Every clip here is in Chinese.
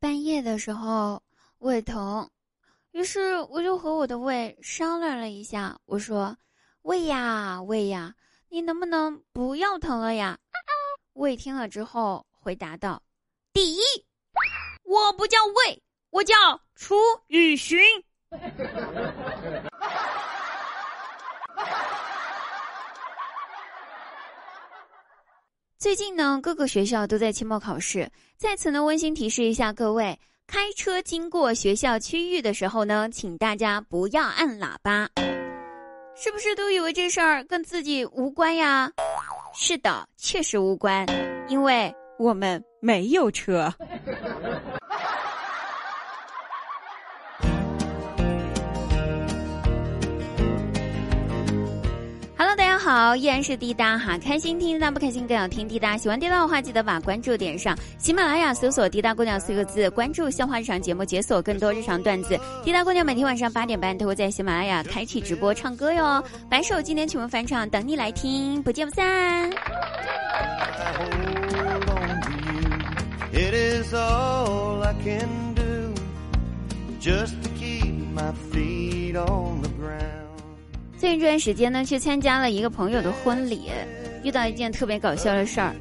半夜的时候胃疼，于是我就和我的胃商量了一下，我说：“胃呀胃呀，你能不能不要疼了呀？”胃听了之后回答道：“第一，我不叫胃，我叫楚雨荨。”最近呢，各个学校都在期末考试，在此呢温馨提示一下各位：开车经过学校区域的时候呢，请大家不要按喇叭。是不是都以为这事儿跟自己无关呀？是的，确实无关，因为我们没有车。好，依然是滴答哈，开心听滴答，不开心更要听滴答。喜欢滴答的话，记得把关注点上。喜马拉雅搜索“滴答姑娘”四个字，关注笑话日常节目，解锁更多日常段子。滴答姑娘每天晚上八点半都会在喜马拉雅开启直播唱歌哟。白首今天请问返场，等你来听，不见不散。最近这段时间呢，去参加了一个朋友的婚礼，遇到一件特别搞笑的事儿。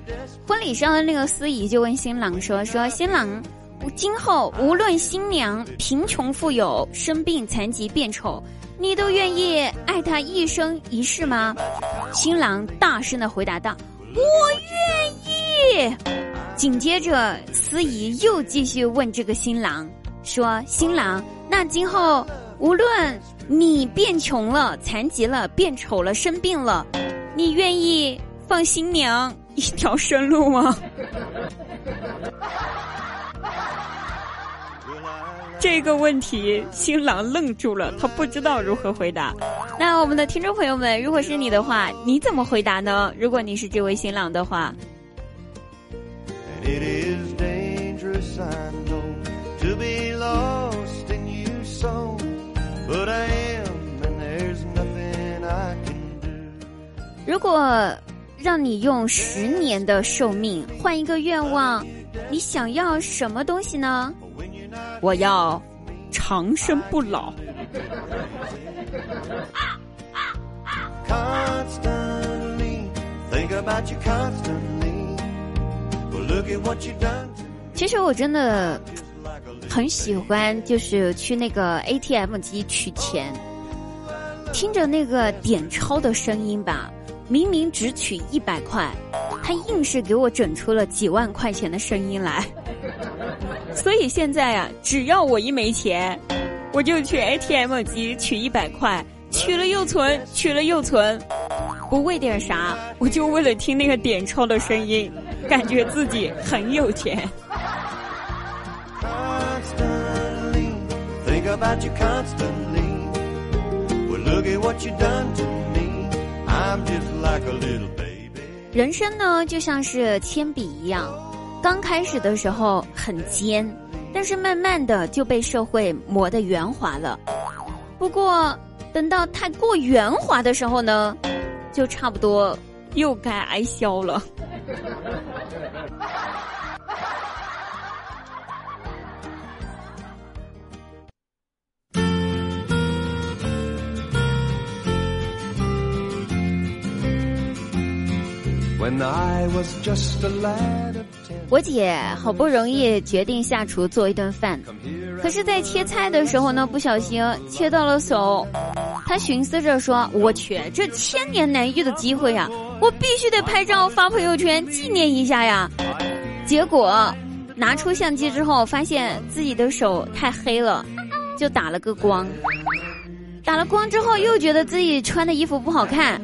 婚礼上的那个司仪就问新郎说：“说新郎，今后无论新娘贫穷富有、生病残疾变丑，你都愿意爱她一生一世吗？”新郎大声的回答道：“我愿意。”紧接着，司仪又继续问这个新郎说：“新郎，那今后无论……”你变穷了、残疾了、变丑了、生病了，你愿意放新娘一条生路吗？这个问题，新郎愣住了，他不知道如何回答。那我们的听众朋友们，如果是你的话，你怎么回答呢？如果你是这位新郎的话。如果让你用十年的寿命换一个愿望，你想要什么东西呢？我要长生不老。其实我真的很喜欢，就是去那个 ATM 机取钱，听着那个点钞的声音吧。明明只取一百块，他硬是给我整出了几万块钱的声音来。所以现在啊，只要我一没钱，我就去 ATM 机取一百块，取了又存，取了又存，不为点啥，我就为了听那个点钞的声音，感觉自己很有钱。But you constantly 人生呢，就像是铅笔一样，刚开始的时候很尖，但是慢慢的就被社会磨得圆滑了。不过，等到太过圆滑的时候呢，就差不多又该挨削了。我姐好不容易决定下厨做一顿饭，可是，在切菜的时候呢，不小心切到了手。她寻思着说：“我去，这千年难遇的机会呀，我必须得拍照发朋友圈纪念一下呀！”结果拿出相机之后，发现自己的手太黑了，就打了个光。打了光之后，又觉得自己穿的衣服不好看。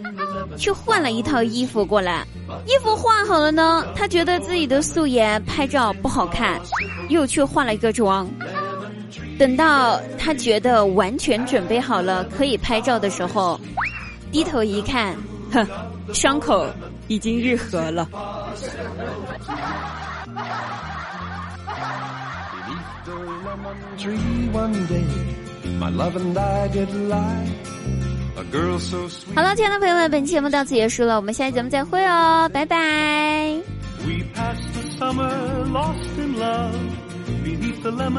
去换了一套衣服过来，衣服换好了呢，他觉得自己的素颜拍照不好看，又去化了一个妆。等到他觉得完全准备好了可以拍照的时候，低头一看，哼，伤口已经愈合了。好了，亲爱的朋友们，本期节目到此结束了，我们下期节目再会哦，拜拜。